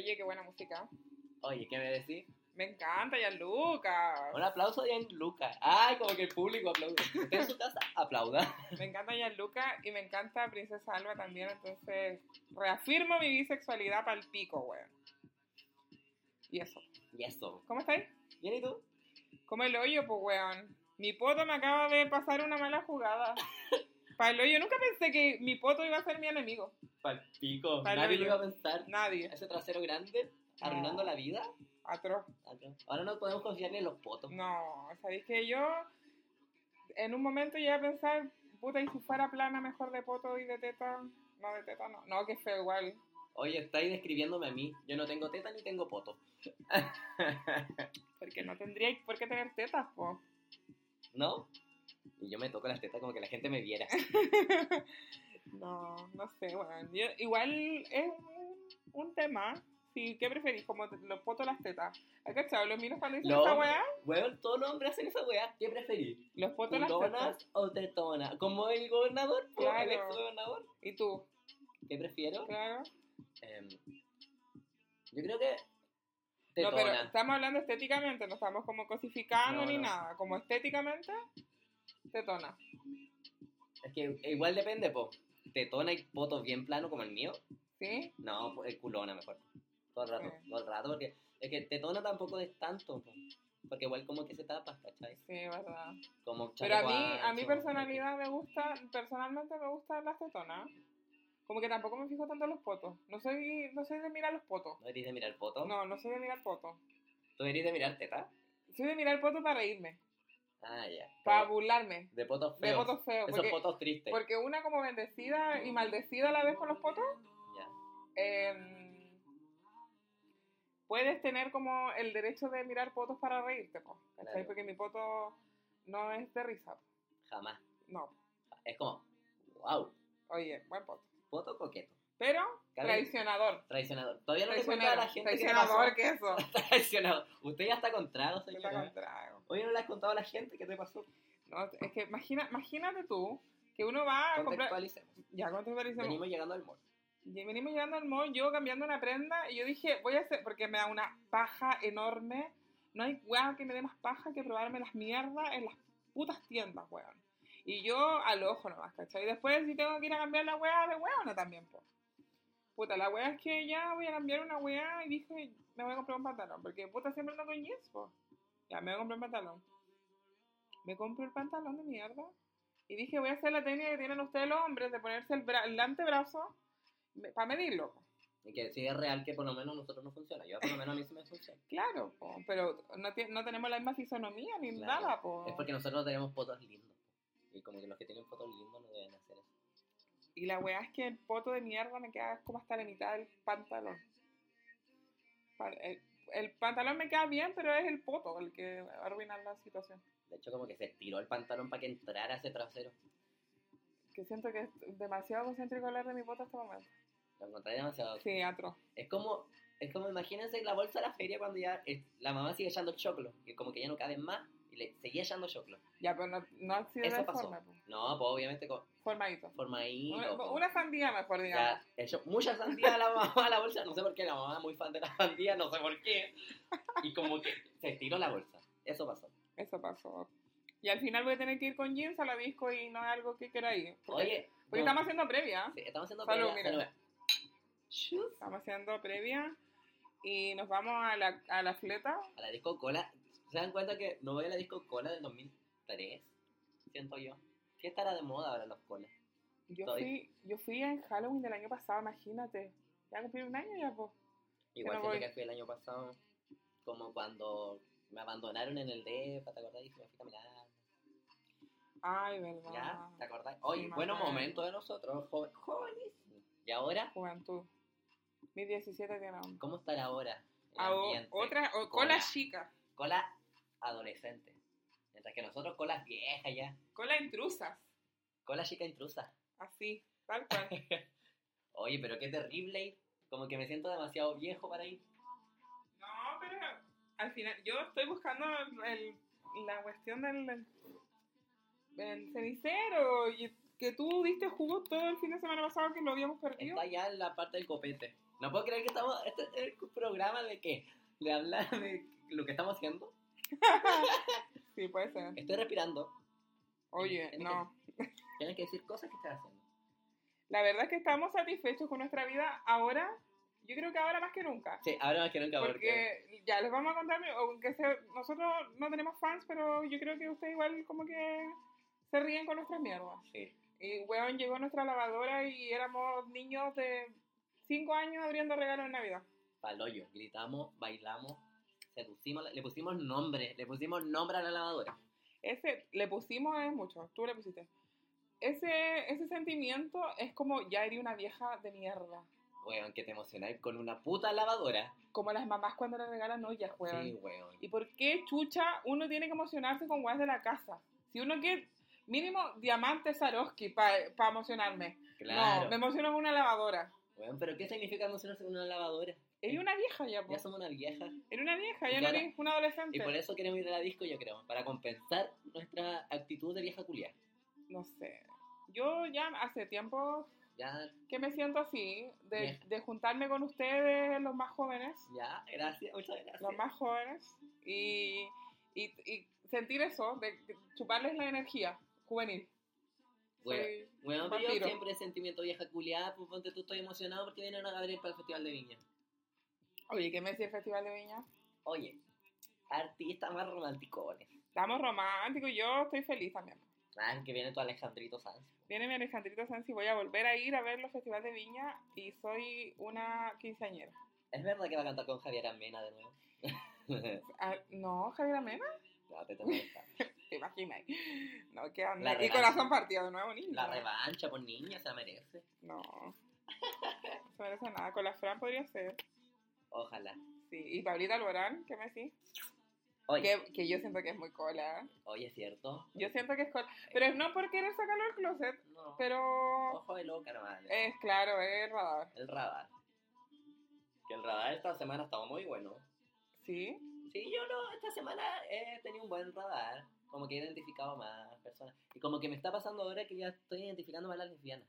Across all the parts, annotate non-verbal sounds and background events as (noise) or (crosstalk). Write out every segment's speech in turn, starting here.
Oye, qué buena música. Oye, ¿qué me decís? Me encanta, Gianluca. Un aplauso a Gianluca. Ay, como que el público aplaude. Usted en su casa aplauda. Me encanta Gianluca y me encanta Princesa Alba también, entonces reafirmo mi bisexualidad para el pico, weón. Y eso. Y eso. ¿Cómo estáis? ¿Bien y tú? Como el hoyo, pues, weón. Mi poto me acaba de pasar una mala jugada. (laughs) Para el hoyo, nunca pensé que mi poto iba a ser mi enemigo. Palpico. Pal Nadie lo iba a pensar. Nadie. Ese trasero grande, arruinando No. la vida. Atroz. Ahora no podemos confiar ni en los potos. No, sabéis que yo en un momento llegué a pensar, puta, y si fuera plana mejor de poto y de teta. No, de teta no. No, que feo igual. Oye, estáis describiéndome a mí. Yo no tengo teta ni tengo poto. (laughs) Porque no tendría por qué tener tetas, po. ¿No? Y yo me toco las tetas como que la gente me viera. (laughs) No, no sé, bueno. Yo, igual es un, un tema. Sí, ¿qué preferís? Como te- los potos las tetas. ¿Has cachado? Los minos cuando dicen esa weá, Weón, todos los hombres hacen esa weá. ¿Qué preferís? los potos las tetas. ¿Culonas o tetonas? Como el gobernador, el Claro. ex gobernador. ¿Y tú? ¿Qué prefiero? Claro. Em, yo creo que No, tetona. pero estamos hablando estéticamente, no estamos como cosificando No, ni no. nada. Como estéticamente, tetona. Es que igual depende, po. Tetona y poto bien plano como el mío. ¿Sí? No, po, el culona mejor. Todo el rato, Sí. todo el rato, porque es que tetona tampoco es tanto, po. Porque igual como que se tapa, ¿cachai? Sí, verdad. Como Pero a mí, a mi personalidad me gusta, personalmente me gustan las tetonas. Como que tampoco me fijo tanto en los potos. No soy, no soy de mirar los potos. ¿No eres de mirar poto? No, no soy de mirar potos. ¿Tú eres de mirar teta? Soy de mirar potos para reírme, Ah, ya. para burlarme. De potos De feos. potos feos. Esos Porque, potos tristes. porque una como bendecida y maldecida a la vez con los potos, Ya. em, puedes tener como el derecho de mirar potos para reírte, po, ¿cachai? Claro. Porque mi poto no es de risa. Jamás. No. Es como, wow, Oye, buen poto. poto coqueto. Pero traicionador. Traicionador. Todavía no le cuento a la gente Traicionador pasó. que eso. (laughs) Traicionador. Usted ya está con trago, Está señora. con trago. Hoy no le has contado a la gente qué te pasó. No, es que imagina, imagínate tú que uno va a comprar. Ya, contextualicemos. Venimos llegando al mall. Venimos llegando al mall, yo cambiando una prenda, y yo dije, voy a hacer, porque me da una paja enorme. No hay weón que me dé más paja que probarme las mierdas en las putas tiendas, weón. Y yo al ojo nomás, ¿cachai? Y después si tengo que ir a cambiar la weá de weona también, po. Puta, la weá es que ya voy a cambiar una weá y dije, me voy a comprar un pantalón, porque puta siempre ando con jeans, po. Ya, me voy a comprar un pantalón. Me compro el pantalón de mierda. Y dije, voy a hacer la técnica que tienen ustedes los hombres de ponerse el, bra- el antebrazo para medirlo. Y que sí es real que por lo menos a nosotros no funciona. Yo por lo menos a mí sí me funciona. Claro, po, pero no, no tenemos la misma fisonomía ni Claro. nada, po. Es porque nosotros tenemos fotos lindos. po. Y como que los que tienen fotos lindos no deben hacer eso. Y la weá es que el poto de mierda me queda como hasta la mitad del pantalón. Pa- El, el pantalón me queda bien, pero es el poto el que va a arruinar la situación. De hecho, como que se estiró el pantalón para que entrara ese trasero. Que siento que es demasiado concéntrico hablar de mi poto en este momento. Lo encontré demasiado. Sí, atro. Es como, es como imagínense la bolsa de la feria cuando ya es- la mamá sigue echando choclo. Y como que ya no caben más. Le seguía echando choclo. Ya, pero no, no ha sido de Eso esa pasó. forma, po. No, pues obviamente con formadito. formadito. Una, una sandía mejor, digamos. Ya, echó mucha sandía a la mamá a la bolsa. No sé por qué, la mamá es muy fan de la sandía, no sé por qué. Y como que se estiró la bolsa. Eso pasó. Eso pasó. Y al final voy a tener que ir con jeans a la disco y no es algo que quiera ir. Porque, Oye, porque no, estamos haciendo previa. sí, estamos haciendo Salud, previa, mira. Estamos haciendo previa y nos vamos a la, a la fleta. A la disco cola. ¿Se dan cuenta que no voy a la disco cola del 2003? Siento yo. ¿Qué estará de moda ahora los colas? Yo Estoy. fui, yo fui en Halloween del año pasado, imagínate. Ya cumplí un año ya, pues. Igual siento voy. que fui el año pasado, como cuando me abandonaron en el DEPA, ¿te acordás? Y me fui caminando. Ay, verdad. ¿Ya? ¿Te acordás? Oye, Sí, buenos momentos de nosotros, jóvenes. ¿Y ahora? Juventud. Mi 17 tiene. ¿Cómo estará ahora? el Ah, ambiente? otra, o Cola. cola chica. Cola adolescente. Mientras que nosotros colas viejas ya. Cola intrusas. Cola chica intrusa. Así, tal cual. (laughs) Oye, pero qué terrible. Como que me siento demasiado viejo para ir. No, pero al final, yo estoy buscando el, la cuestión del, del cenicero y que tú diste jugo todo el fin de semana pasado que lo habíamos perdido. Está ya en la parte del copete. No puedo creer que estamos. Este es el programa de qué? De hablar de lo que estamos haciendo. (laughs) sí, puede ser. Estoy respirando. Oye, Tienes no. (laughs) Tienes que decir cosas que estás haciendo. La verdad es que estamos satisfechos con nuestra vida ahora. Yo creo que ahora más que nunca. Sí, ahora más que nunca porque. Porque ya les vamos a contar, aunque sea- nosotros no tenemos fans, pero yo creo que ustedes igual como que se ríen con nuestras mierdas. Sí. Y weón llegó nuestra lavadora y éramos niños de 5 años abriendo regalos en Navidad. Paloyo. Gritamos, bailamos, seducimos, le pusimos nombre, le pusimos nombre a la lavadora. Ese le pusimos es mucho, tú le pusiste. Ese, ese sentimiento es como ya eres una vieja de mierda. Weón, que te emocionáis con una puta lavadora. Como las mamás cuando le regalan ollas, weón. Sí, weón. ¿Y por qué chucha uno tiene que emocionarse con weas de la casa? Si uno quiere mínimo diamante Swarovski para emocionarme. Claro. No, me emociono con una lavadora. Weón, pero ¿qué significa emocionarse con una lavadora? Eres una vieja ya, po. Ya somos una vieja. Eres una vieja, ya no ahora- eres una adolescente. Y por eso queremos ir a la disco, yo creo. Para compensar nuestra actitud de vieja culia. No sé. Yo ya hace tiempo Ya, que me siento así, de, de juntarme con ustedes, los más jóvenes, ya, gracias, muchas gracias. los más jóvenes, y, y, y sentir eso, de chuparles la energía juvenil. Weón, un pero yo siempre sentimiento vieja culiada, pues ponte tú, estoy emocionado porque vienen a Gabriel para el Festival de Viña. Oye, ¿qué me decía el Festival de Viña? Oye, artistas más románticones. Estamos románticos y yo estoy feliz también. Ah, que viene tu Alejandrito Sanz. Viene mi Alejandrito Sanz y voy a volver a ir a ver los festivales de Viña y soy una quinceañera. ¿Es verdad que va a cantar con Javier Amena de nuevo? (laughs) Ah, no, Javier Amena, no, te tengo que estar. (laughs) te imaginas. No, ¿qué onda? La y corazón partido de nuevo, niño. La revancha por niña se la merece. No, no (laughs) se merece nada. Con la Fran podría ser. Ojalá. Sí, y Pablita Alborán, ¿qué me decís? Oye, Que, que yo siento que es muy cola. oye, ¿es cierto? Yo siento que es cola. Pero es no por querer sacarlo del closet, No. pero Ojo de loca nomás. es claro, es radar. El radar. Que el radar esta semana estaba muy bueno. ¿Sí? Sí, yo no, esta semana he tenido un buen radar. Como que he identificado más personas. Y como que me está pasando ahora que ya estoy identificando más a las lesbianas.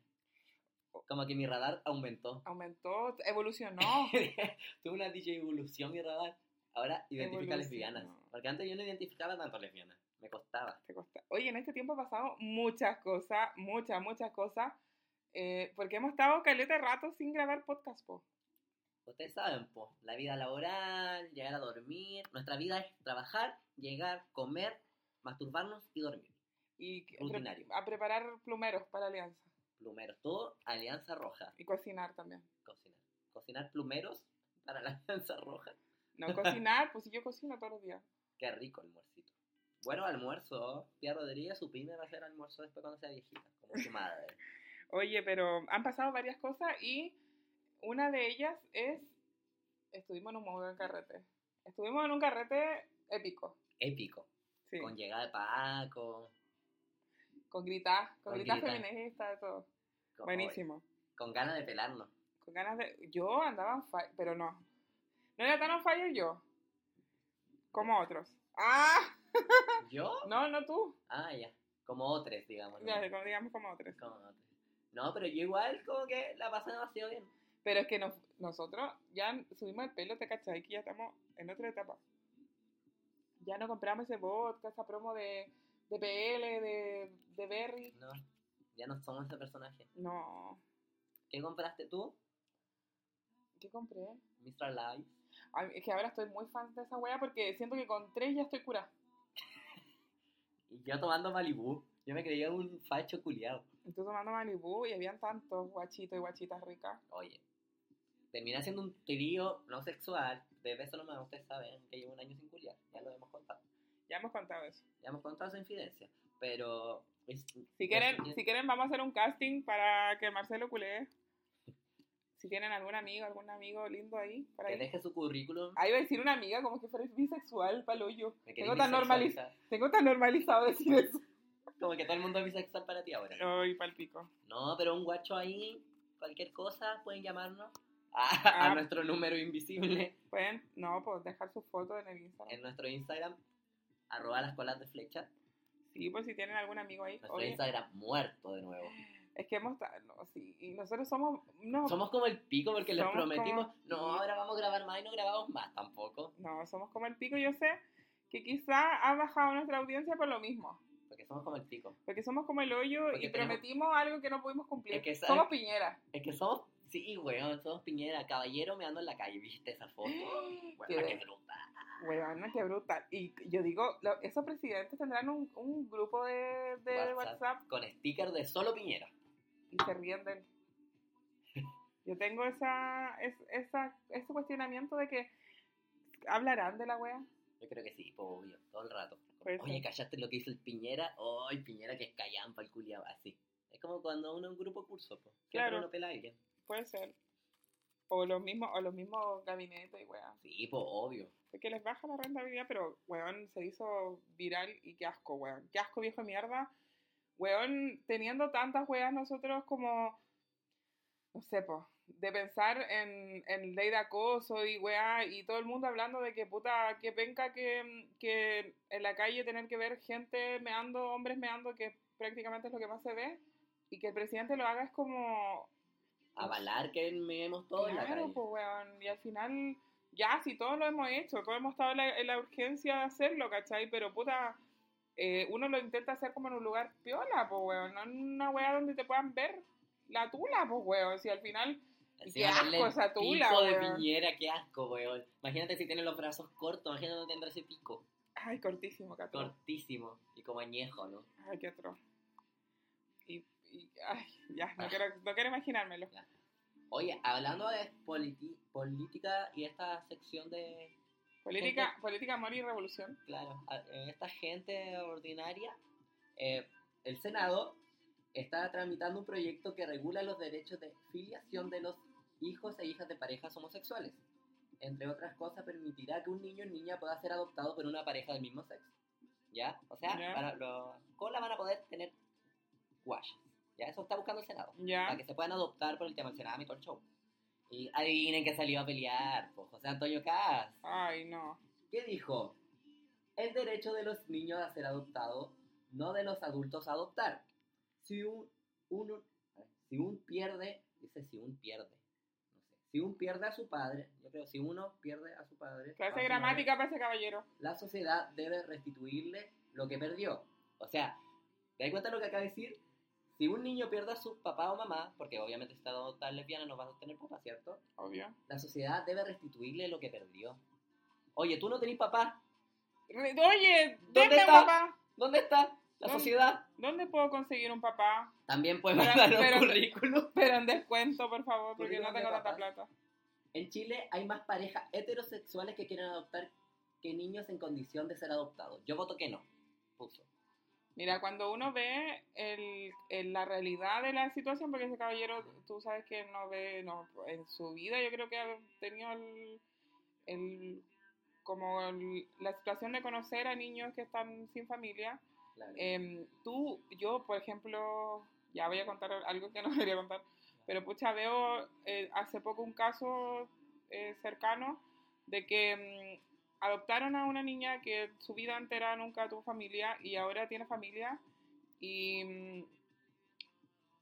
Como que mi radar aumentó. Aumentó, evolucionó. (laughs) Tuve una DJ evolución mi radar. Ahora identifica lesbianas. Porque antes yo no identificaba tanto lesbianas. Me costaba. Te costa- Oye, en este tiempo ha pasado muchas cosas, muchas, muchas cosas. eh, porque hemos estado caleta de rato sin grabar podcast, po. Ustedes saben, pues, la vida laboral, llegar a dormir. Nuestra vida es trabajar, llegar, comer, masturbarnos y dormir. Y Rutinario. a preparar plumeros para alianza. Plumeros, todo Alianza Roja. Y cocinar también. Cocinar. Cocinar plumeros para la Alianza Roja. No cocinar, pues yo cocino todos los días. Qué rico almuercito. Bueno, almuerzo. Pia Rodríguez, su pyme va a hacer almuerzo después cuando sea viejita, como su madre. (laughs) Oye, pero han pasado varias cosas y una de ellas es, estuvimos en un buen carrete. Estuvimos en un carrete épico, Épico. sí. Con llegada de Paco. Con gritar, con, Con gritar gritar. feminista, de todo. Buenísimo. Con ganas de pelarnos. Con ganas de... Yo andaba on fire, pero no. No era tan on fire yo. Como otros. ¡Ah! (laughs) ¿Yo? No, no tú. Ah, ya. Como otros, digamos. ¿no? Ya, como- digamos como otros. Como otros. No, pero yo igual como que la pasé demasiado bien. Pero es que nos- nosotros ya subimos el pelo, te cachai, que ya estamos en otra etapa. Ya no compramos ese vodka, esa promo de, de PL, de, de Berry. No, ya no somos ese personaje. No. ¿Qué compraste tú? ¿Qué compré? Mr. Live. Ay, es que ahora estoy muy fan de esa wea porque siento que con tres ya estoy curada. (laughs) Y yo tomando Malibu. Yo me creía un facho culiado. Estoy tomando Malibu y habían tantos guachitos y guachitas ricas. Oye, terminé siendo un trío no sexual. De beso nomás, ustedes saben que llevo un año sin culiar. Ya lo hemos contado. Ya hemos contado eso. Ya hemos contado su infidencia. Pero. Es- Si quieren, es- si quieren vamos a hacer un casting para que Marcelo culee. Si tienen algún amigo, algún amigo lindo ahí, para que ahí. deje su currículum. Ah, iba a decir una amiga como que fuera bisexual, palo yo. Tengo tan, normaliz bisexualizar. tengo tan normalizado decir eso. Como que todo el mundo es bisexual para ti ahora. Ay, palpico. No, pero un guacho ahí, cualquier cosa, pueden llamarnos. (laughs) A, Ah. a nuestro número invisible Pueden, no, pues dejar su foto en el Instagram. en nuestro Instagram, arroba las colas de flecha. Sí, pues si tienen algún amigo ahí. Nuestro Oye, Instagram muerto de nuevo. es que hemos... No, sí, y nosotros somos... No, Somos como el pico porque les prometimos, como- no, ahora vamos a grabar más y no grabamos más tampoco. no, somos como el pico. Yo sé que quizá ha bajado nuestra audiencia por lo mismo. Porque somos como el pico. Porque somos como el hoyo Porque y tenemos- prometimos algo que no pudimos cumplir. Es que sabes- somos piñera. Es que somos, sí, weón, somos Piñera, caballero me ando en la calle, ¿viste esa foto? (gasps) Bueno, qué brutal. Weona, qué brutal. Y yo digo, lo- esos presidentes tendrán un, un grupo de, de WhatsApp. WhatsApp Con sticker de solo Piñera. y se ríen de él. (laughs) Yo tengo esa, es, esa, ese cuestionamiento de que hablarán de la wea. Yo creo que sí, obvio, todo el rato. Oye, ser. ¿callaste lo que hizo el Piñera? Ay, Piñera que es callampa el culiao, así. Es como cuando uno en un grupo curso, pues. Claro. uno pela a alguien. Puede ser. O los mismos, o los mismos gabinetes y wea. Sí, pues, obvio. Porque les baja la rentabilidad, pero weón se hizo viral y qué asco, weón. Qué asco, viejo de mierda. Weón, teniendo tantas weas nosotros como, no sé, po, de pensar en, en ley de acoso y wea, y todo el mundo hablando de que puta, que penca que, que en la calle tener que ver gente meando, hombres meando, que prácticamente es lo que más se ve, y que el presidente lo haga es como, Avalar que meemos todo en la Claro, calle. pues, weón. Y al final, ya, si todos lo hemos hecho, todos hemos estado en la, en la urgencia de hacerlo, ¿cachai? Pero, puta, eh, uno lo intenta hacer como en un lugar piola, pues, weón. No en una weá donde te puedan ver la tula, pues, weón. Si al final, qué asco esa tula, pico de. Piñera, qué asco, weón. Imagínate si tiene los brazos cortos, imagínate no tendrá ese pico. ay, cortísimo, cato. Cortísimo y como añejo, ¿no? Ay, qué atroz. Y, y, ay, ya, no Ah. quiero, no quiero imaginármelo. Oye, hablando de política y esta sección de, Política, política, amor y revolución. claro, eh, esta gente ordinaria, eh, el Senado está tramitando un proyecto que regula los derechos de filiación de los hijos e hijas de parejas homosexuales. Entre otras cosas, permitirá que un niño o niña pueda ser adoptado por una pareja del mismo sexo. ¿Ya? O sea, Ya. para los colas van a poder tener guayas. ¿Ya? Eso está buscando el Senado. Para Ya. que se puedan adoptar por el tema del Senado y todo el show. Y adivinen que salió a pelear, pues, José Antonio Caz. Ay, no. ¿Qué dijo? El derecho de los niños a ser adoptados, no de los adultos a adoptar. Si un, uno, si un pierde, dice si un pierde, no sé, si un pierde a su padre, yo creo, si uno pierde a su padre, Clase su de madre, gramática para ese caballero. la sociedad debe restituirle lo que perdió. O sea, ¿te das cuenta de lo que acaba de decir? Si un niño pierde a su papá o mamá, porque obviamente si está adoptada lesbiana no va a tener papá, ¿cierto? Obvio. La sociedad debe restituirle lo que perdió. Oye, tú no tenés papá. Re- Oye, ¿Dónde ¿dónde está? papá? ¿Dónde está la ¿Dónde? sociedad? ¿Dónde puedo conseguir un papá? También puedes Pero- mandar un pero- currículum. Pero en descuento, por favor, porque no tengo tanta plata. En Chile hay más parejas heterosexuales que quieren adoptar que niños en condición de ser adoptados. Yo voto que no. Puso. Mira, cuando uno ve el, el- la realidad de la situación, porque ese caballero, tú sabes que no ve, no, en su vida yo creo que ha tenido el, el- como el- la situación de conocer a niños que están sin familia. Claro. Em, tú, yo, por ejemplo, ya voy a contar algo que (laughs) no debería contar, pero pucha, veo eh, hace poco un caso eh, cercano de que mm, adoptaron a una niña que su vida entera nunca tuvo familia y ahora tiene familia y mm,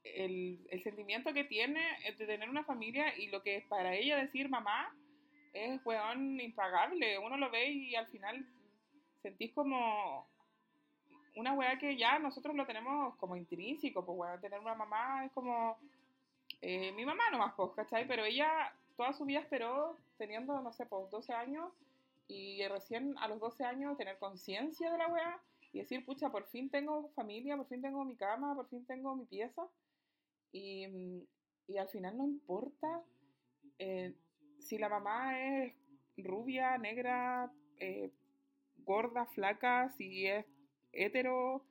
el, el sentimiento que tiene de tener una familia y lo que es para ella decir mamá es, weón, impagable. Uno lo ve y al final sentís como una weá que ya nosotros lo tenemos como intrínseco, pues weón, tener una mamá es como eh, mi mamá nomás, pues, ¿cachai? Pero ella toda su vida esperó teniendo, no sé, pues 12 años y recién a los 12 años tener conciencia de la weá y decir, pucha, por fin tengo familia, por fin tengo mi cama, por fin tengo mi pieza y, y al final no importa eh, si la mamá es rubia, negra, eh, gorda, flaca, si es hetero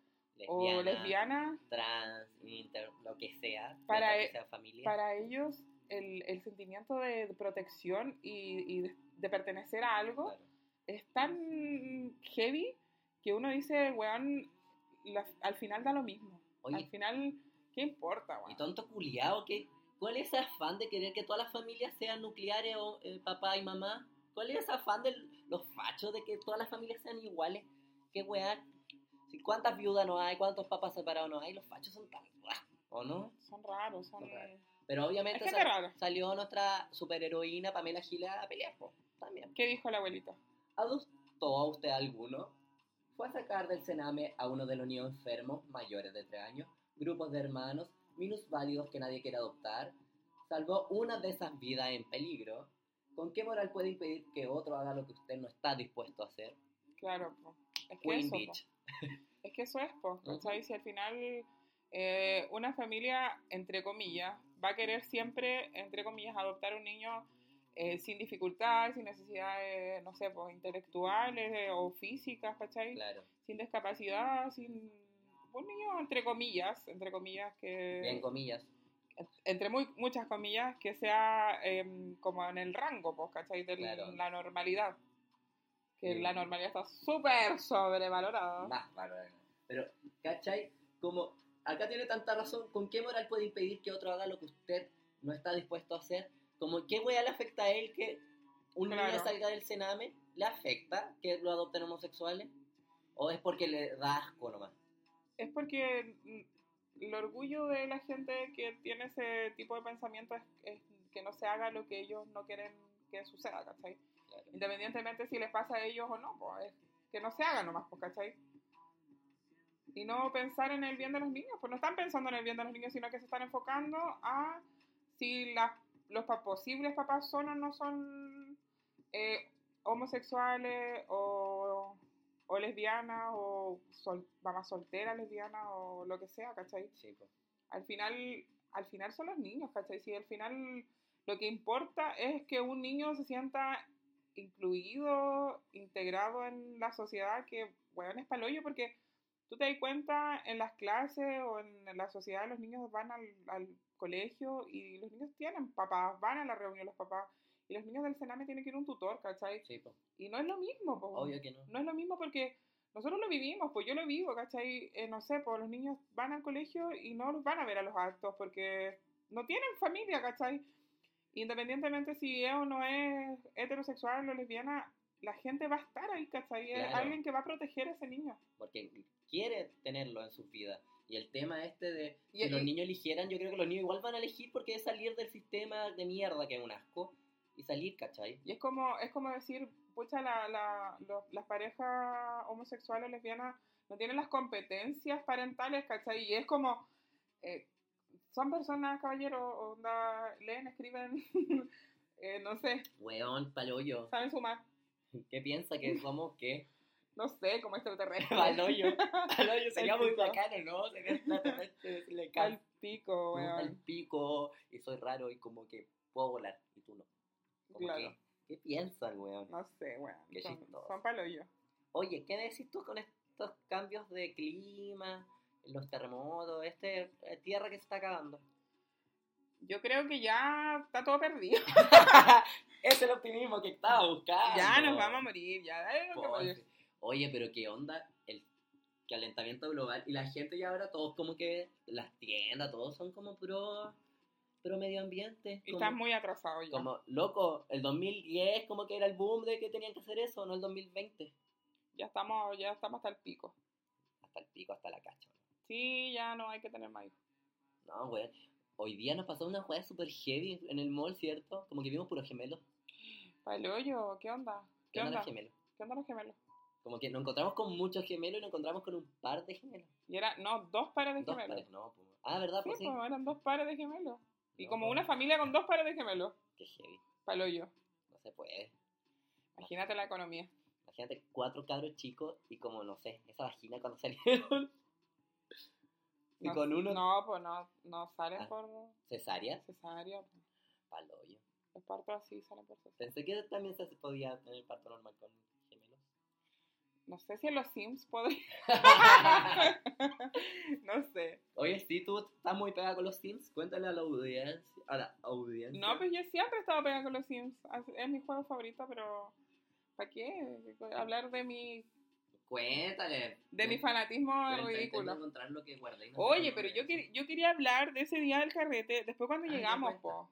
o lesbiana, trans, inter, lo que sea, Para que e- sea familia. para ellos el, el sentimiento de protección y, y de, de pertenecer a algo Claro. Es tan heavy que uno dice, weón, la- al final da lo mismo. Oye, Al final, ¿qué importa, y weón? tonto culiao, ¿qué, ¿cuál es ese afán de querer que todas las familias sean nucleares o eh, papá y mamá? ¿Cuál es ese afán de los fachos de que todas las familias sean iguales? ¿Qué? Si ¿Cuántas viudas no hay? ¿Cuántos papás separados no hay? Los fachos son tan... ¿O no? Son raros, son... Son raros. Pero obviamente sal- salió nuestra superheroína Pamela Giles a pelear, po, también. ¿Qué dijo la abuelita? ¿Adoptó a usted alguno? Fue a sacar del cename a uno de los niños enfermos mayores de 3 años, grupos de hermanos, minusválidos que nadie quiere adoptar. Salvó una de esas vidas en peligro. ¿Con qué moral puede impedir que otro haga lo que usted no está dispuesto a hacer? Claro, po. es que Queen eso, po. Beach. (laughs) Es que eso es, po, Ujú. ¿cachai? Si al final eh, una familia, entre comillas, va a querer siempre, entre comillas, adoptar un niño eh, sin dificultades, sin necesidades, no sé, pues intelectuales eh, o físicas, ¿cachai? Claro, Sin discapacidad, sin... Un niño, entre comillas, entre comillas, que... bien comillas. entre muy, muchas comillas, que sea em, como en el rango, pues, ¿cachai? De Claro. la normalidad. Que Sí. la normalidad está súper sobrevalorada. Más bárbaro. Pero, ¿cachai? Como acá tiene tanta razón, ¿con qué moral puede impedir que otro haga lo que usted no está dispuesto a hacer? Como, ¿qué weá le afecta a él que un niño Claro. salga del cename? ¿Le afecta que lo adopten homosexuales? ¿O es porque le da asco nomás? Es porque el orgullo de la gente que tiene ese tipo de pensamiento es, es que no se haga lo que ellos no quieren que suceda, ¿cachai? Claro. Independientemente si les pasa a ellos o no, pues es que no se haga nomás, pues, ¿cachai? Y no pensar en el bien de los niños, pues no están pensando en el bien de los niños, sino que se están enfocando a si las- los pa- posibles papás son o no son eh, homosexuales o, o lesbianas o sol, mamás solteras lesbianas o lo que sea, ¿cachai? Sí, pues. al final, al final son los niños, ¿cachai? Si al final lo que importa es que un niño se sienta incluido, integrado en la sociedad, que, bueno, es palollo, porque tú te das cuenta en las clases o en la sociedad, los niños van al, al colegio y los niños tienen papás, van a la reunión los papás, y los niños del Sename tienen que ir un tutor, ¿cachai? Sí. Y no es lo mismo, po. Obvio que no. No es lo mismo porque nosotros lo vivimos, pues yo lo vivo, ¿cachai? Eh, no sé, pues los niños van al colegio y no los van a ver a los actos porque no tienen familia, ¿cachai? Independientemente si es o no es heterosexual o lesbiana, la gente va a estar ahí, ¿cachai? Es Claro. alguien que va a proteger a ese niño. Porque quiere tenerlo en su vida. Y el tema este de Y- si los y- niños eligieran, yo creo que los niños igual van a elegir porque es salir del sistema de mierda que es un asco y salir, ¿cachai? Y es como, es como decir, pucha, la, la, los- las parejas homosexuales o lesbianas no tienen las competencias parentales, ¿cachai? Y es como, eh, son personas, caballeros, onda, leen, escriben, (laughs) eh, no sé, Weón, paloyo. saben sumar, ¿Qué piensa que somos qué? (laughs) no sé, como extraterrestres. (laughs) Paloyo. Paloyo (laughs) sería Al muy pico. bacano, ¿no? Sería extraterrestre, decirle Al pico, weón. pico y soy raro y como que puedo volar y tú no. Como Claro. que, ¿Qué piensan, weón? No sé, weón. Qué Son, son palollos. Oye, ¿qué decís tú con estos cambios de clima, los terremotos, este eh, tierra que se está acabando? Yo creo que ya está todo perdido. (laughs) Ese es el optimismo que estaba buscando. ya nos vamos a morir, ya. que. Oye, pero qué onda el calentamiento global y la gente ya ahora todos como que las tiendas, todos son como pro, pro medio ambiente. Y como, estás muy atrasado ya. como, loco, el 2010 como que era el boom de que tenían que hacer eso, no el 2020. Ya estamos, ya estamos hasta el pico. Hasta el pico, hasta la cacha. Sí, ya no hay que tener más hijos. No, weón. Hoy día nos pasó una juega super heavy en el mall, ¿cierto? Como que vimos puros gemelos. Palollo, ¿qué onda? ¿Qué ¿Qué onda onda? los gemelos? ¿Qué onda los gemelos? Como que nos encontramos con muchos gemelos y nos encontramos con un par de gemelos. Y era, no, dos pares de Dos gemelos. pares, no, pues. Ah, ¿verdad? Sí, Pues sí. pues eran dos pares de gemelos. Y No, como pues, una familia con dos pares de gemelos. Qué heavy. Palollo. No se puede. Imagínate la economía. Imagínate cuatro cabros chicos y como, no sé, esa vagina cuando salieron. Y No, con uno No, pues no, no salen Ah. por cesárea, cesárea. pues. paloyo. Los partos así salen por cesárea. Pensé que también se podía tener parto normal con gemelos. No sé si en los Sims podría. (laughs) no sé. Oye, sí, tú estás muy pegada con los Sims. Cuéntale a la audiencia. A la audiencia. No, pues yo siempre he estado pegada con los Sims. Es mi juego favorito, pero ¿para qué? Hablar de mi Cuéntale. de mi fanatismo ridículo. encontrar lo que guardé no Oye, pero yo, quer- yo quería hablar de ese día del carrete, después cuando Ah, ya llegamos, po.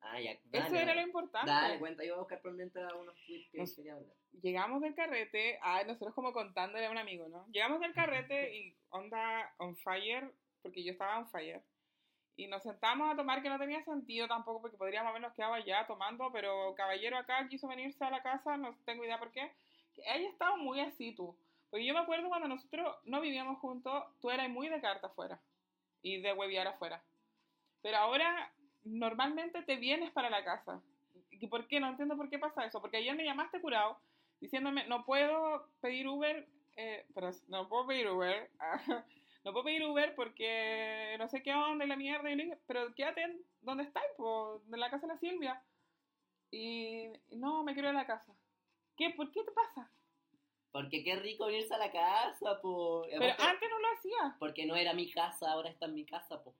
Ah, ya. Eso dale, era lo importante. Dale, cuenta, yo voy a buscar por mientras unos tweets que Nos- quería hablar. Llegamos del carrete, ah, nosotros como contándole a un amigo, ¿no? Llegamos del carrete (laughs) y onda on fire, porque yo estaba on fire. Y nos sentamos a tomar, que no tenía sentido tampoco, porque podríamos habernos quedado allá tomando, pero caballero acá quiso venirse a la casa, no tengo idea por qué. Ella estaba muy así, tú. Porque yo me acuerdo cuando nosotros no vivíamos juntos, tú eras muy de carta afuera y de hueviar afuera. Pero ahora normalmente te vienes para la casa. ¿Y por qué? No entiendo por qué pasa eso. Porque ayer me llamaste curado diciéndome, no puedo pedir Uber, eh, pero no puedo pedir Uber, (laughs) no puedo pedir Uber porque no sé qué onda y la mierda. Y le dije, pero quédate en donde estáis, po, en la casa de la Silvia. Y no, me quiero ir a la casa. ¿Qué? ¿Por qué te pasa? Porque qué rico irse a la casa, po. Pero antes no lo hacía. Porque no era mi casa, ahora está en mi casa, po.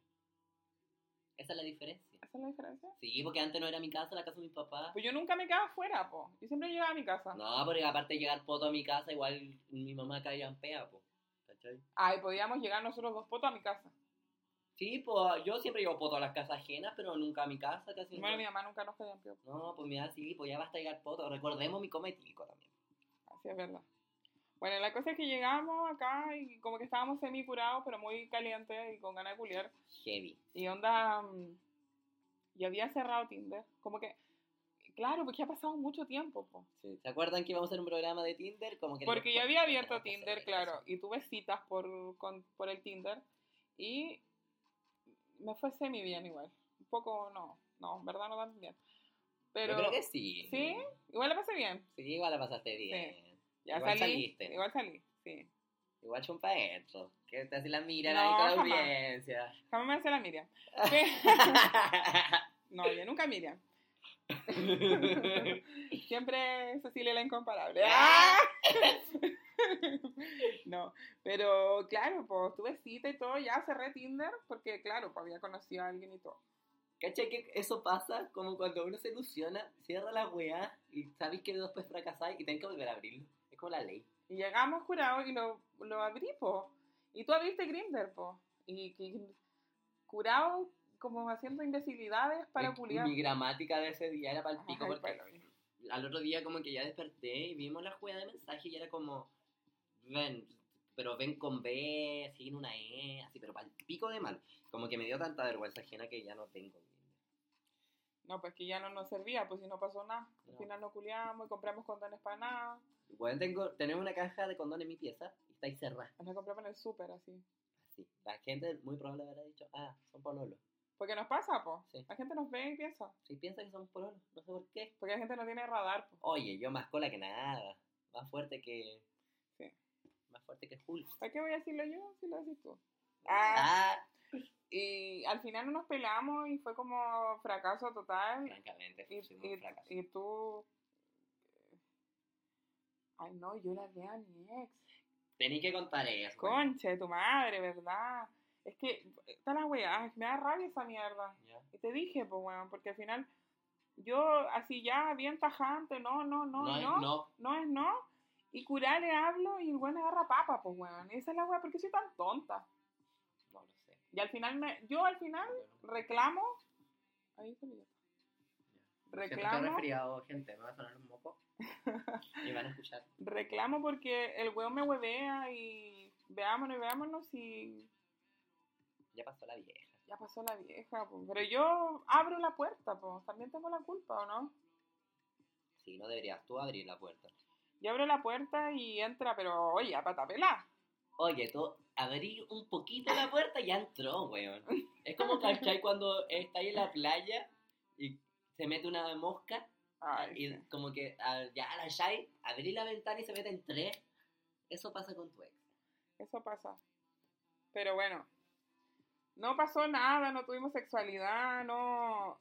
Esa es la diferencia. ¿Esa es la diferencia? Sí, porque antes no era mi casa, la casa de mis papás. Pues yo nunca me quedaba afuera, po. Yo siempre llegaba a mi casa. No, porque aparte de llegar poto a mi casa, igual mi mamá caía en pea, po. ¿Cachai? Ay, podíamos llegar nosotros dos potos a mi casa. Sí, pues yo siempre llevo poto a las casas ajenas, pero nunca a mi casa, casi Bueno, mi mamá nunca nos caía en pie. No, pues mira, sí, pues ya basta llegar poto. Recordemos mi cometilco también. Así es verdad. Bueno, la cosa es que llegamos acá y como que estábamos semi curados, pero muy calientes y con ganas de culiar. Heavy. Y onda. mm, Y había cerrado Tinder. Como que. Claro, porque ha pasado mucho tiempo, po. Sí. ¿Se acuerdan que íbamos a hacer un programa de Tinder? Como que Porque yo había abierto Tinder, claro, y tuve citas por, con- por el Tinder. Y me fue semi bien igual. Un poco, no, no, en verdad no tan bien. Pero, Yo creo que sí. ¿Sí? igual la pasé bien. Sí, igual la pasaste bien. Ya Igual salí. saliste. Igual salí, sí. Igual chumpa adentro. Que te hace la mira No, ahí con la jamás. audiencia. Jamás me hace la Miriam. (laughs) No, yo nunca Miriam. (laughs) Siempre Cecilia la incomparable. ¡Ah! (laughs) No, pero claro, pues tuve cita y todo, ya cerré Tinder porque claro, pues había conocido a alguien y todo. ¿Cachai que eso pasa como cuando uno se ilusiona, cierra la weá y sabéis que después fracasáis y tenés que volver a abrirlo? Es como la ley. Y llegamos curado y lo, lo abrí, po. Y tú abriste Grinder, po. Y, que curado como haciendo imbecilidades para culiar. Mi gramática de ese día era para el pico porque al otro día como que ya desperté y vimos la juega de mensaje y era como, ven, pero ven con B, sin una E, así, pero para el pico de mal. Como que me dio tanta vergüenza ajena que ya no tengo. No, pues que ya no nos servía, pues si no pasó nada. Al final no culiamos y compramos condones para nada. Bueno, tengo, tenemos una caja de condón en mi pieza y está ahí cerrada. Nos compramos en el súper, así. Así. La gente muy probable habrá dicho, ah, son pololos. Porque nos pasa, po. Sí. La gente nos ve y piensa. Si piensa que somos pololos, no sé por qué. Porque la gente no tiene radar, po. Oye, yo más cola que nada. Más fuerte que. Sí. Más fuerte que Hulk. ¿Para qué voy a decirlo yo si lo decís tú? Ah, Ah, y al final no nos pelamos y fue como fracaso total. francamente, Y, y- un fracaso. y tú. Ay, no, yo la vi a mi ex. Tení que contar eso. Concha de tu madre, ¿verdad? Es que, está la weá, me da rabia esa mierda. Y te dije, pues, weón, porque al final, yo así ya, bien tajante, no, no, no, No, no, es no, no. es no. Y curar le hablo y el weón agarra papa, pues, weón. Esa es la weá, ¿por qué soy tan tonta? Y al final, me, yo al final reclamo. Ahí se me dio. Siento que Reclamo. resfriado, gente. Me va a sonar un moco. (laughs) y van a escuchar. Reclamo porque el weón me huevea y veámonos y veámonos y Ya pasó la vieja. ya pasó la vieja, pues. Pero yo abro la puerta, pues. También tengo la culpa, ¿o no? Sí, no deberías tú abrir la puerta. Yo abro la puerta y entra, pero oye, a pata pelá. Oye, tú abrí un poquito la puerta y ya entró, weón. Es como, ¿cachai? Cuando estáis en la playa y se mete una mosca Ay, y sí. como que ah, ya la Shai, abrí la ventana y se meten tres. Eso pasa con tu ex. Eso pasa. Pero bueno, no pasó nada, no tuvimos sexualidad, no,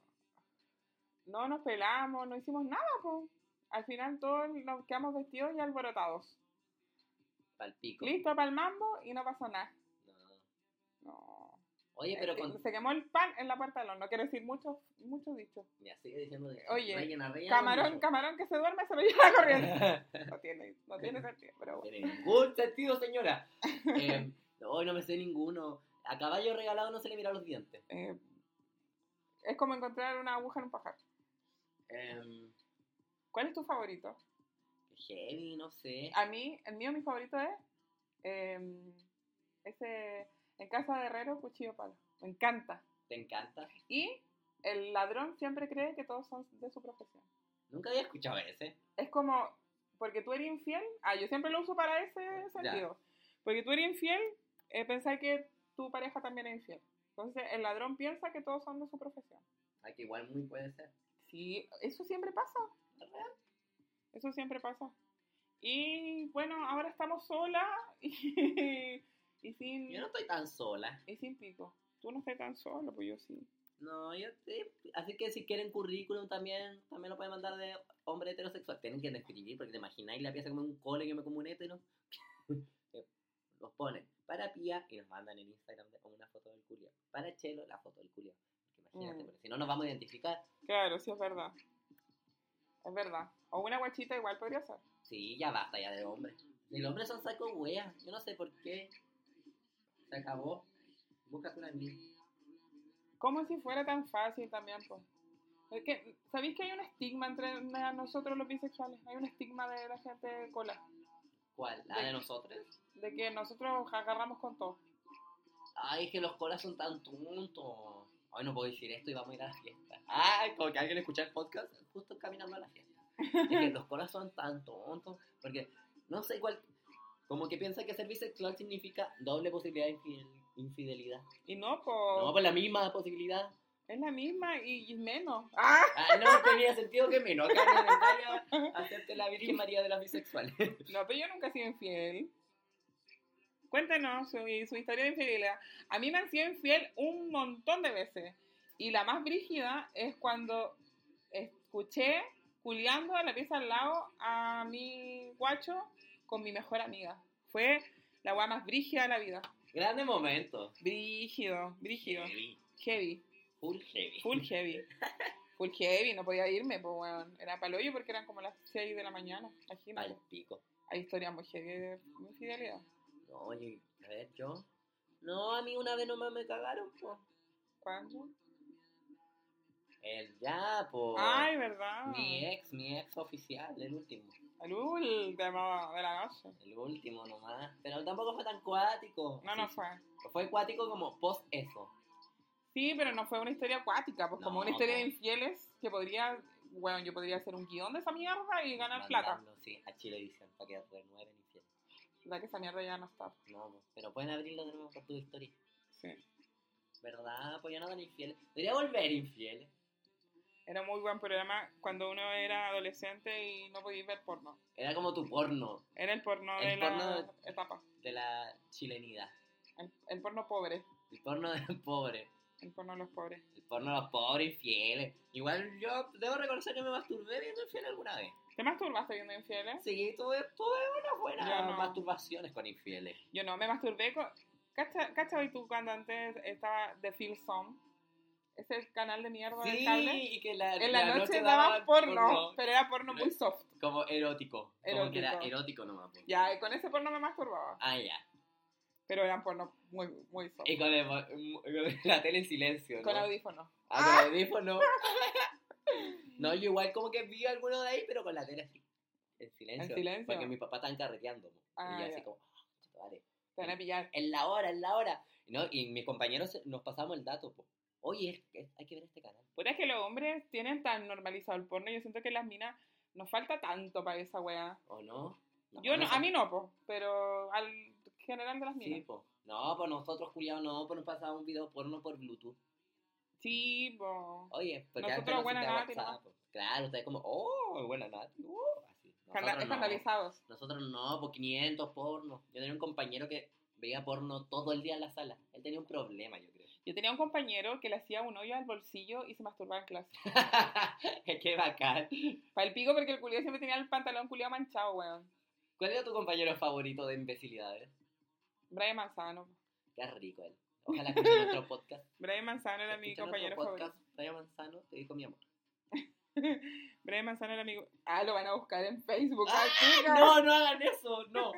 no nos pelamos, no hicimos nada, pues. Al final todos nos quedamos vestidos y alborotados. Listo para el mambo y no pasó nada. No. No. Oye, pero Es que con... Se quemó el pan en la puerta del horno. Quiero decir mucho, mucho dicho. Ya sigue diciendo de Oye, rellena, rellena Camarón, mucho. camarón que se duerme se lo lleva (laughs) corriendo. No tiene, no (laughs) tiene sentido, pero bueno. tiene ningún sentido, señora. (laughs) Eh, hoy no me sé ninguno. A caballo regalado no se le mira los dientes. Eh, Es como encontrar una aguja en un pajar. Em, ¿Cuál es tu favorito? Heavy, no sé. A mí, el mío, mi favorito es em, ese en casa de herrero, cuchillo palo. Me encanta. ¿Te encanta? Y el ladrón siempre cree que todos son de su profesión. Nunca había escuchado ese. Es como, porque tú eres infiel, ah, yo siempre lo uso para ese sentido. Porque tú eres infiel, eh, pensar que tu pareja también es infiel. Entonces el ladrón piensa que todos son de su profesión. Ah, que igual muy puede ser. Sí, eso siempre pasa. Eso siempre pasa. Y bueno, ahora estamos solas (laughs) y, y sin Yo no estoy tan sola. y sin pico. Tú no estás tan solo, pues yo sí. No, yo sí. Así que si quieren currículum también, también lo pueden mandar de hombre heterosexual. Tienen que escribir, porque te imagináis la pieza como un cole que me como un hetero. Eh, (laughs) los ponen para Pía y nos mandan en Instagram una foto del culiao. Para Chelo, la foto del culiao. Imagínate, Mm. porque si no nos vamos a identificar. Claro, sí es verdad. Es verdad. O una guachita igual podría ser. Sí, ya basta ya de hombres. Si los hombres son saco weas, yo no sé por qué. Se acabó. Búscate una mía. Como si fuera tan fácil también, pues. Es que, ¿sabéis que hay un estigma entre nosotros los bisexuales? Hay un estigma de la gente cola. ¿Cuál? ¿La de nosotros? De que nosotros agarramos con todo. Ay, es que los colas son tan tontos. Ay, no puedo decir esto y vamos a ir a la fiesta. Ay, como que alguien escucha el podcast justo caminando a la fiesta. Es que los colas son tan tontos. Porque no sé cuál. Como que piensa que ser bisexual significa doble posibilidad de infidel- infidelidad. Y no, No, pues. pues la misma posibilidad. Es la misma y, y menos. ¡Ah! Ah, no tenía sentido que menos. Acá hacerte la Virgen (laughs) María de las bisexuales. No, pero yo nunca he sido infiel. Cuéntanos su, su historia de infidelidad. A mí me han sido infiel un montón de veces. Y la más brígida es cuando escuché culiando a la pieza al lado a mi guacho con mi mejor amiga. Fue la weá más brígida de la vida. Grande momento. Brígido, brígido. Heavy. Heavy, Full heavy. full heavy. (laughs) Full heavy, no podía irme, pues weón. Era paloyo porque eran como las 6 de la mañana. Imagínate. Al pico. Hay historias muy heavy de infidelidad. No, oye, a ver, yo. No, a mí una vez nomás me cagaron, po. ¿Cuándo? El ya, po. Ay, ¿verdad? Mi ex, mi ex oficial, el último. El último de la noche. El último nomás. Pero tampoco fue tan cuático. No, no fue. Fue cuático como post eso. Sí, pero no fue una historia acuática, pues como No, una historia de infieles que podría, bueno, yo podría hacer un guion de esa mierda y ganar plata. Sí, a Chilevisión para que renueven La que esa mierda ya no está. No, po, pero pueden abrirlo de nuevo por tu historia. Sí. ¿Verdad? Pues ya no tan infieles. Debería volver infieles. Era muy buen programa cuando uno era adolescente y no podía ver porno. Era como tu porno Era el porno El de porno la de- etapa. de la chilenidad. El, el porno pobre. El porno de los pobres. El porno de los pobres. El porno de los pobres infieles. Igual yo debo reconocer que me masturbé viendo infiel alguna vez. ¿Te masturbaste viendo infieles? Sí, tuve, tuve unas buenas no. masturbaciones con infieles. Yo no, me masturbé con... ¿Cacha, cacha tú cuando antes estaba The Feel Some? Ese canal de mierda de Sí, cable. y que la, En la, noche, daban daban porno, pero era porno muy soft. Como erótico. Como que era Erótico. erótico nomás. Ya, y con ese porno me masturbaba. Ah, ya. Pero eran porno muy, muy soft. Y con, el- con la tele en silencio, ¿no? Con audífonos. Ah, con audífono. (laughs) no, yo igual como que vi alguno de ahí, pero con la tele así. En silencio. En silencio. Porque mi papá estaba carreteando. Ah, y yo así como, "Ah, chuta, vale. Te van a pillar. En la hora, en la hora. ¿No? Y mis compañeros nos pasamos el dato, po. Oye, es hay que ver este canal. Puta, es que los hombres tienen tan normalizado el porno. Yo siento que las minas nos falta tanto para esa weá. ¿O no? No, Yo no, a mí no, po, pero al general de las Sí, minas. po. No, pues nosotros, Julián, no, pues nos pasamos un video porno por Bluetooth. Sí, po. Oye, porque Nosotros, no buena Nati, ¿no? Po. Claro, ustedes como, oh, buena Nati, uh, así. Nosotros no. escandalizados. Nosotros no, por 500 porno. Yo tenía un compañero que veía porno todo el día en la sala. Él tenía un problema, yo creo. Yo tenía un compañero que le hacía un hoyo al bolsillo y se masturbaba en clase. (laughs) Qué bacán. Para el pico porque el culiado siempre tenía el pantalón culiado manchado, weón. ¿Cuál era tu compañero favorito de imbecilidades? Brian Manzano. Qué rico él. Ojalá escuche nuestro podcast. (laughs) Brian Manzano era mi compañero favorito. Raya Manzano, te digo mi amor. (laughs) Brian Manzano era mi... Ah, lo van a buscar en Facebook. ¡Ah! No, no hagan eso, no.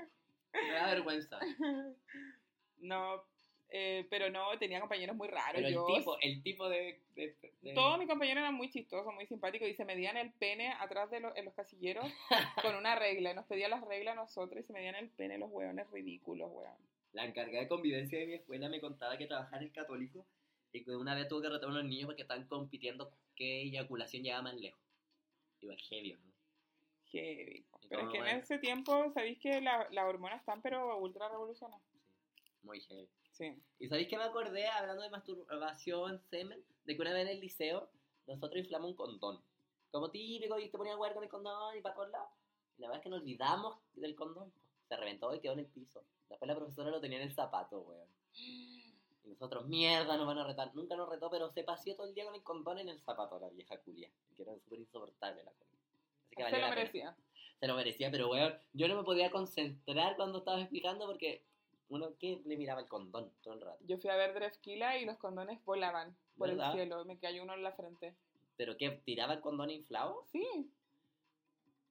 Me da vergüenza. (laughs) No, Eh, pero no, tenía compañeros muy raros. Pero el yo, tipo, el tipo de... de- de- Todos mis compañeros eran muy chistosos, muy simpáticos y se medían el pene atrás de los, en los casilleros con una regla. Nos pedían las reglas a nosotros y se medían el pene los hueones ridículos, weón. La encargada de convivencia de mi escuela me contaba que trabajaba en el católico y que una vez tuvo que retar a unos niños porque estaban compitiendo qué eyaculación llegaba más lejos. Igual heavy, ¿no? Heavy. Pero es que en bueno. ese tiempo, ¿sabéis que la- las hormonas están pero ultra revolucionadas? Muy heavy. Sí. ¿Y sabéis que me acordé, hablando de masturbación, semen, de que una vez en el liceo nosotros inflamos un condón? Como típico, y te ponían a jugar con el condón y para todos lados. Y la verdad es que nos olvidamos del condón. Se reventó y quedó en el piso. Después la profesora lo tenía en el zapato, weón. Y nosotros, mierda, nos van a retar. Nunca nos retó, pero se paseó todo el día con el condón en el zapato la vieja culia. Que era súper insoportable la cosa. Así que Se lo merecía. Se lo merecía, pero weón, yo no me podía concentrar cuando estaba explicando porque uno que le miraba el condón todo el rato. Yo fui a ver Drefkila y los condones volaban por ¿Verdad? el cielo. Me cayó uno en la frente. ¿Pero qué? ¿Tiraba el condón inflado? Sí.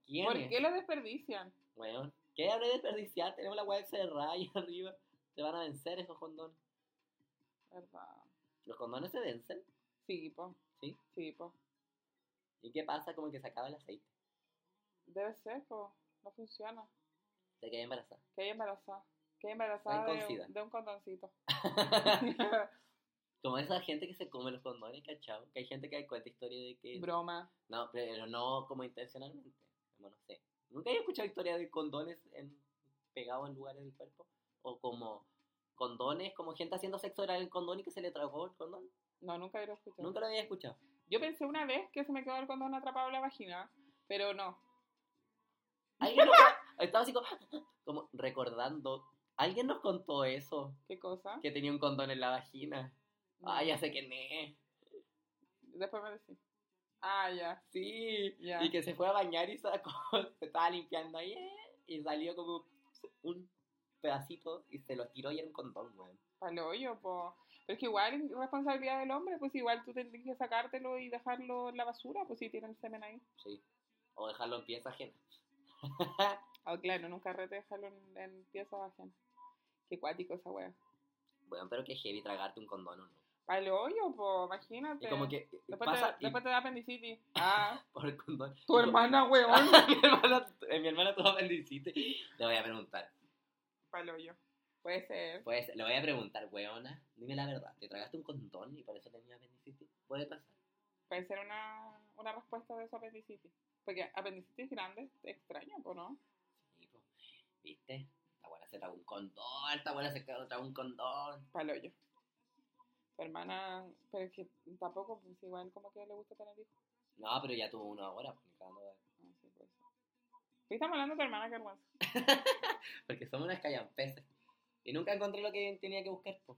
¿Quién? ¿Por qué lo desperdician? Weón, ¿qué habré de desperdiciar? Tenemos la web cerrada ahí (laughs) arriba. Se van a vencer esos condones. ¿Verdad? ¿Los condones se vencen? Sí, po. ¿Sí? Sí, po. ¿Y qué pasa? Como que se acaba el aceite. Debe ser, po. No funciona. Se queda embarazada. Que hay embarazada. Que hay embarazada de, un- de un condoncito. (laughs) (laughs) Como esa gente que se come los condones, ¿cachao? Que hay gente que cuenta historia de que... Broma. No, pero no como intencionalmente. Como no sé. Nunca he escuchado historia de condones en, pegados en lugares del cuerpo. O como condones, como gente haciendo sexo oral en condón y que se le tragó el condón. No, nunca lo escuchado. Nunca lo había escuchado. Yo pensé una vez que se me quedó el condón atrapado en la vagina, pero no. Alguien nos, (laughs) estaba así como, (laughs) como recordando. Alguien nos contó eso. ¿Qué cosa? Que tenía un condón en la vagina. No. Ah, ya sé quién es. Después me decís. Ah, ya. Sí. Ya. Y que se fue a bañar y sacó, (laughs) se estaba limpiando ahí. Y salió como un pedacito y se lo tiró y era un condón, weón. Pa'l hoyo, po. Pero es que igual es responsabilidad del hombre, pues igual tú tendrías que sacártelo y dejarlo en la basura, pues si tienen semen ahí. Sí. O dejarlo en pieza ajena. (laughs) Ah, claro, nunca rete dejarlo en, en piezas ajenas. Qué cuático esa wea. Bueno, pero que heavy tragarte un condón no. Pa'l hoyo, po, imagínate. Y como que Después, pasa te, y- después te da apendicitis. Ah, (laughs) por el condón. tu hermana, (laughs) weón. mi hermana, eh, mi hermana tuvo apendicitis. Le voy a preguntar. Pa'l hoyo. Puede ser. Pues le voy a preguntar, weona, dime la verdad, ¿te tragaste un condón y por eso tenías apendicitis? Puede pasar. Puede ser una, una respuesta de su apendicitis. Porque apendicitis grande te extraña, po, ¿no? Sí, po. ¿Viste? Esta buena se tragó un condón, esta buena se tragó un condón. Pa'l hoyo. Tu hermana, pero es que tampoco, pues igual como que le gusta tener hijos. No, pero ya tuvo uno ahora, pues, ni cagando de- Ah, sí, puede ser. ¿Qué estamos hablando de tu hermana, qué? (laughs) Porque somos unas callampeces. Y nunca encontré lo que tenía que buscar, pues.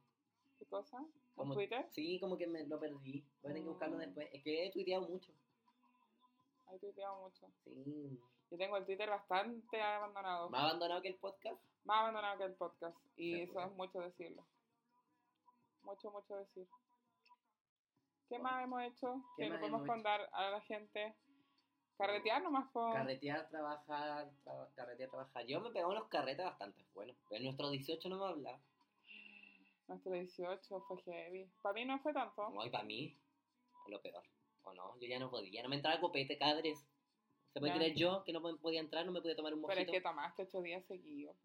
¿Qué cosa? ¿En Como- Twitter? Sí, como que me lo perdí. Voy a tener que buscarlo Mm. después. Es que he tuiteado mucho. Ahí tuiteado mucho. Sí. Yo tengo el Twitter bastante abandonado. Más abandonado que el podcast. Más abandonado que el podcast. Y eso pues. es mucho decirlo. Mucho, mucho decir. ¿Qué más hemos hecho? ¿Qué Que le podemos hecho? contar a la gente. Carretear nomás por... Carretear, trabajar, tra- carretear, trabajar. Yo me pegaba unos carretes bastante buenos. En nuestro 18 no me hablaba. Nuestro 18 fue heavy. Para mí no fue tanto. No, y para mí, lo peor. ¿O no? Yo ya no podía. No me entraba copete, cadres. ¿Se puede Ya. creer yo que no podía entrar? No me podía tomar un Pero es mojito. que tomaste ocho días seguidos.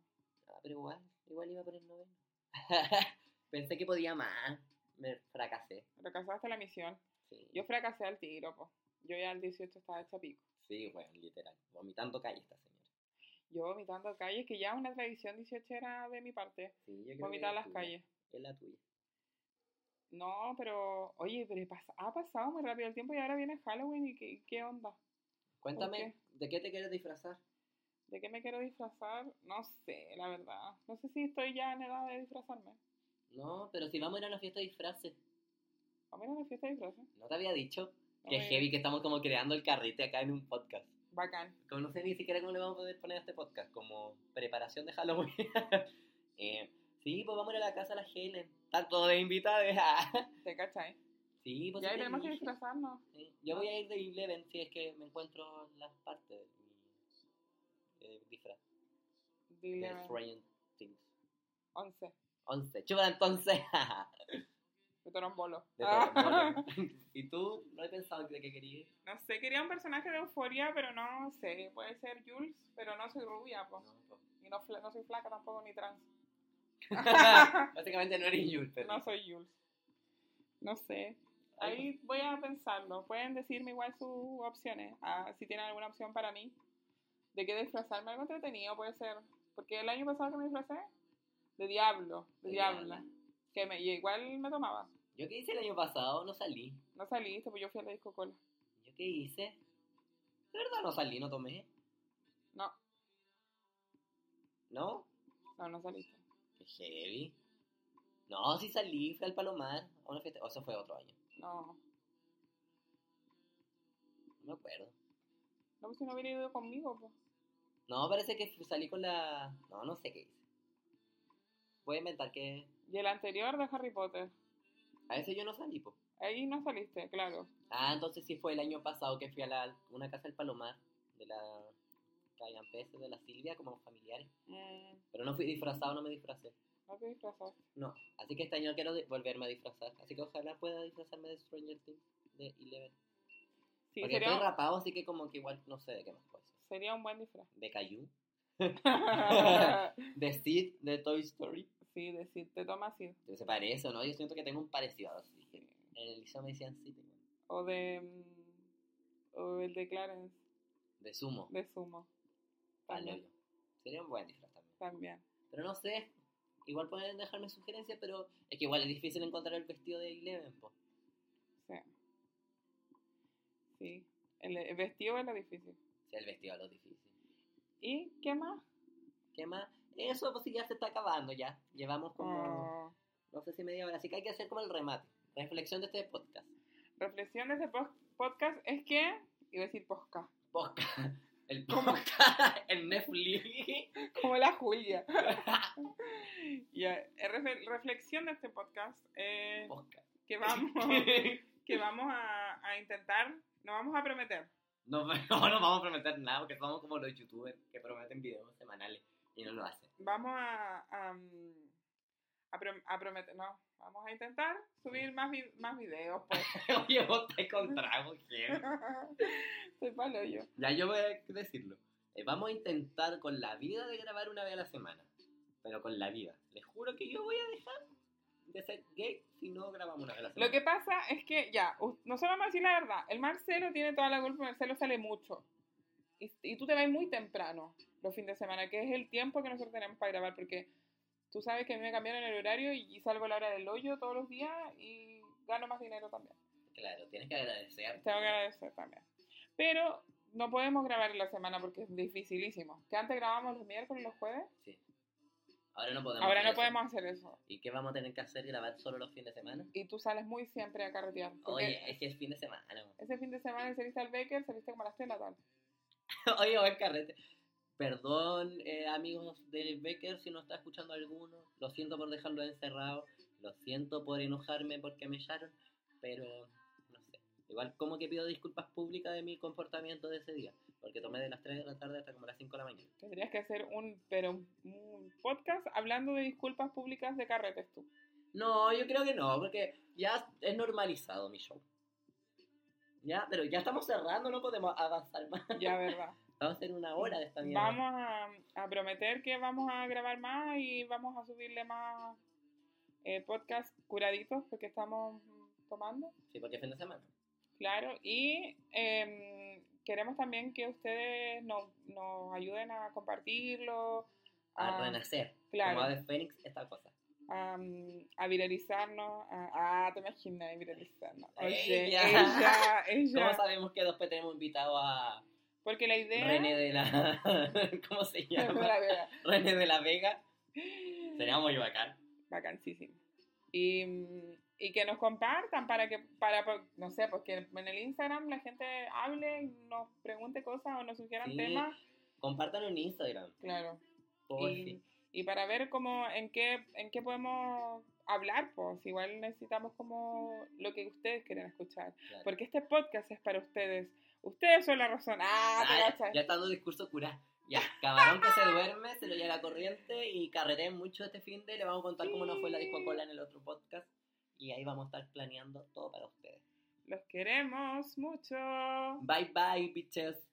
Ah, pero igual, igual iba por el noveno. (laughs) Pensé que podía más. Me fracasé. Fracasaste la misión. Sí, Yo fracasé al tiro, po. Yo ya al 18 estaba hecha pico. sí bueno, literal. Vomitando calle esta señora. Yo vomitando calles, que ya una tradición 18 era de mi parte. Sí, yo creo que Vomitar es las tuya. calles. Es la tuya. No, pero, oye, pero pas- ha pasado muy rápido el tiempo y ahora viene Halloween y qué, qué onda. Cuéntame? ¿de qué te quieres disfrazar? ¿De qué me quiero disfrazar? No sé, la verdad. No sé si estoy ya en edad de disfrazarme. No, pero si vamos a ir a una fiesta de disfraces. Vamos a ir a una fiesta de disfraces. ¿No te había dicho? No que me- heavy que estamos como creando el carrete acá en un podcast. Bacán. Como no sé ni siquiera cómo le vamos a poder poner a este podcast, como preparación de Halloween. (laughs) Eh, sí, pues vamos a ir a la casa de la Helen. Todos de invitados. (laughs) ¿Te cachai? sí, pues Ya sí tenemos que disfrazarnos. Sí, Yo voy a ir de Eleven si es que me encuentro las partes de mi eh, disfraz. De Stranger Things. 11. 11. Chúpala entonces. De Torombolo. De Ah. Torombolo. ¿Y tú? No he pensado de qué querías. No sé, quería un personaje de euforia, pero no sé. Puede ser Jules, pero no soy rubia, pues. No. Y no, no soy flaca tampoco, ni trans. (laughs) Básicamente no eres Yul, pero. No soy Jules. No sé. Ahí voy a pensarlo. Pueden decirme igual sus opciones. Ah, si tienen alguna opción para mí. De qué disfrazarme. Algo entretenido puede ser. Porque el año pasado que me disfracé, de diablo. De De diabla. diabla. Que me, y igual me tomaba. Yo qué hice el año pasado, no salí. No saliste, pues yo fui a la disco cola. ¿Yo qué hice? De verdad no salí, no tomé. No, ¿No? no, no saliste. Qué heavy. No, sí salí, fui al Palomar a una fiesta. O eso fue otro año. No. No me acuerdo. No, pues si no hubiera ido conmigo, pues. No, parece que salí con la. No, no sé qué hice. Voy a inventar que. Y el anterior de Harry Potter. A veces yo no salí, po. Ahí no saliste, claro. Ah, entonces sí fue el año pasado que fui a la, una casa del Palomar, de la Cayan Pérez, de la Silvia, como familiares. Mm, Pero no fui disfrazado, no me disfracé. no te disfrazaste. No, así que este año quiero volverme a disfrazar. Así que ojalá pueda disfrazarme de Stranger Things, de Eleven. Sí, Porque sería, estoy rapado, así que como que igual no sé de qué más puede ser. sería un buen disfraz. De Caillou, (laughs) (laughs) de Sid, de Toy Story. Sí, decir, te tomas así. Se parece, ¿o ¿no? Yo siento que tengo un parecido así. En el liceo me decían Sid, igual. O de. mm, O el de Clarence, de Sumo. de Sumo. También. Palolo. Sería un buen disfraz también. También. Pero no sé, igual pueden dejarme sugerencias, pero es que igual es difícil encontrar el vestido de Eleven, po. Sí. Sí. El, el vestido es lo difícil. Sí, el vestido es lo difícil. ¿Y qué más? ¿Qué más? Eso pues ya se está acabando ya. Llevamos como, no sé si media hora, así que hay que hacer como el remate. Reflexión de este podcast. reflexión de pos- podcast es que. Iba a decir podcast. Podcast. (laughs) El podcast (laughs) en Netflix. Como la Julia. (laughs) Refe- reflexión de este podcast es que vamos, que vamos a, a intentar, no vamos a prometer, No, no nos vamos a prometer nada porque somos como los youtubers que prometen videos semanales y no lo hacen. vamos a, a, a a prometer, no, vamos a intentar subir más, vi- más videos, pues. (laughs) Oye, vos te con trago, ¿quién? Soy palo yo. Ya yo voy a decirlo. Eh, vamos a intentar con la vida de grabar una vez a la semana. Pero con la vida. Les juro que yo voy a dejar de ser gay si no grabamos una vez a la semana. Lo que pasa es que, ya, u- nosotros vamos a decir la verdad, el Marcelo tiene toda la culpa, Marcelo sale mucho. Y, y tú te vas muy temprano los fines de semana, que es el tiempo que nosotros tenemos para grabar, porque tú sabes que a mí me cambiaron el horario y, salgo a la hora del hoyo todos los días y gano más dinero también. Claro, tienes que agradecer. Tengo que agradecer también. Pero no podemos grabar en la semana porque es dificilísimo. Que antes grabábamos los miércoles y los jueves, Sí. Ahora no podemos. ahora hacer no eso. podemos hacer eso. ¿Y qué vamos a tener que hacer? ¿Grabar solo los fines de semana? Y tú sales muy siempre a carretear. Oye, es que es fin de semana. Ese fin de semana saliste al Baker, saliste como a las 3 de la tarde. (laughs) Oye, buen carrete. Perdón, eh, amigos del Becker, si no está escuchando alguno. Lo siento por dejarlo encerrado. Lo siento por enojarme porque me echaron. Pero, no sé. Igual como que pido disculpas públicas de mi comportamiento de ese día. Porque tomé de las 3 de la tarde hasta como las 5 de la mañana. Tendrías que hacer un, pero un, un podcast hablando de disculpas públicas de carretes tú. No, yo creo que no, porque ya es normalizado mi show. Ya, pero ya estamos cerrando, no podemos avanzar más. Ya, verdad. Vamos a hacer una hora de esta mierda. vamos a, a prometer que vamos a grabar más y vamos a subirle más eh, podcasts curaditos porque estamos tomando, Sí, porque es fin de semana. claro. Y em, queremos también que ustedes nos, nos ayuden a compartirlo, A a, renacer. claro. Como Ave Fénix, esta cosa. a, a viralizarnos. A, ah, te imaginas, viralizarnos. Oye, Ella. (laughs) ella, ella. ¿Cómo sabemos que después tenemos invitado a Porque la idea... René de la... (laughs) ¿Cómo se (laughs) llama? René de la Vega. Sería muy bacán. Vacancísimo. Y, y que nos compartan para que, para, no sé, porque en el Instagram la gente hable nos pregunte cosas o nos sugieran Sí. temas, Compártanlo en Instagram. claro. Por Y, y para ver cómo, en qué, en qué podemos hablar, pues igual necesitamos como lo que ustedes quieren escuchar. Claro. Porque este podcast es para ustedes. Ustedes son la razón. Ah, Ah, cachai. ya está dando discurso cura. Ya, camarón que se duerme, se lo lleva la corriente y carreté mucho este fin de. Le vamos a contar cómo nos fue la disco cola en el otro podcast. Y ahí vamos a estar planeando todo para ustedes. Los queremos mucho. Bye bye, bitches.